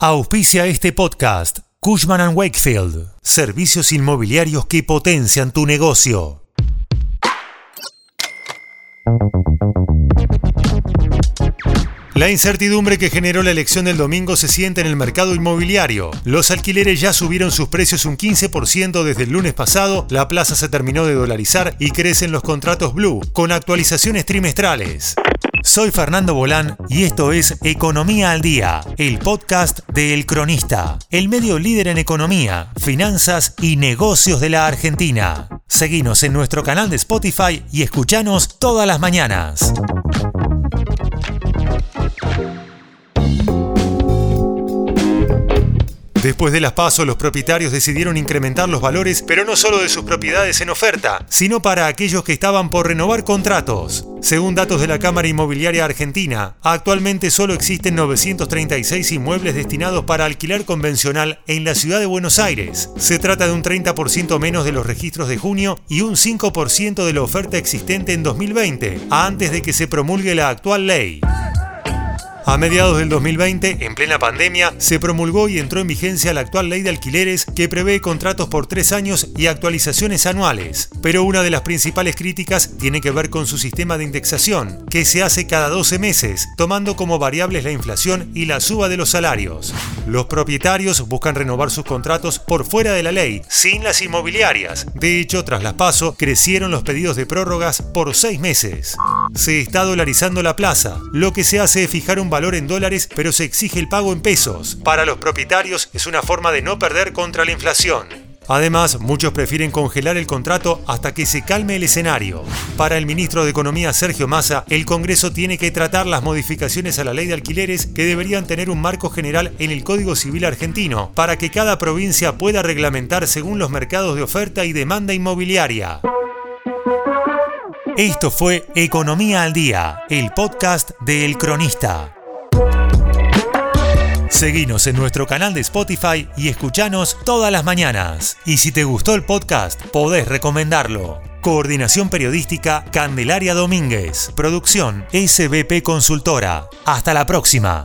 Auspicia este podcast Cushman ⁇ Wakefield, servicios inmobiliarios que potencian tu negocio. La incertidumbre que generó la elección del domingo se siente en el mercado inmobiliario. Los alquileres ya subieron sus precios un 15% desde el lunes pasado, la plaza se terminó de dolarizar y crecen los contratos Blue, con actualizaciones trimestrales. Soy Fernando Bolán y esto es Economía al Día, el podcast de El Cronista, el medio líder en economía, finanzas y negocios de la Argentina. Seguinos en nuestro canal de Spotify y escuchanos todas las mañanas. Después de las pasos, los propietarios decidieron incrementar los valores, pero no solo de sus propiedades en oferta, sino para aquellos que estaban por renovar contratos. Según datos de la Cámara Inmobiliaria Argentina, actualmente solo existen 936 inmuebles destinados para alquiler convencional en la ciudad de Buenos Aires. Se trata de un 30% menos de los registros de junio y un 5% de la oferta existente en 2020, antes de que se promulgue la actual ley. A mediados del 2020, en plena pandemia, se promulgó y entró en vigencia la actual ley de alquileres que prevé contratos por tres años y actualizaciones anuales. Pero una de las principales críticas tiene que ver con su sistema de indexación, que se hace cada 12 meses, tomando como variables la inflación y la suba de los salarios. Los propietarios buscan renovar sus contratos por fuera de la ley, sin las inmobiliarias. De hecho, tras las paso, crecieron los pedidos de prórrogas por seis meses. Se está dolarizando la plaza, lo que se hace es fijar un valor en dólares, pero se exige el pago en pesos. Para los propietarios es una forma de no perder contra la inflación. Además, muchos prefieren congelar el contrato hasta que se calme el escenario. Para el ministro de Economía Sergio Massa, el Congreso tiene que tratar las modificaciones a la ley de alquileres que deberían tener un marco general en el Código Civil argentino, para que cada provincia pueda reglamentar según los mercados de oferta y demanda inmobiliaria. Esto fue Economía al Día, el podcast de El Cronista. Seguinos en nuestro canal de Spotify y escuchanos todas las mañanas. Y si te gustó el podcast, podés recomendarlo. Coordinación Periodística Candelaria Domínguez. Producción SBP Consultora. Hasta la próxima.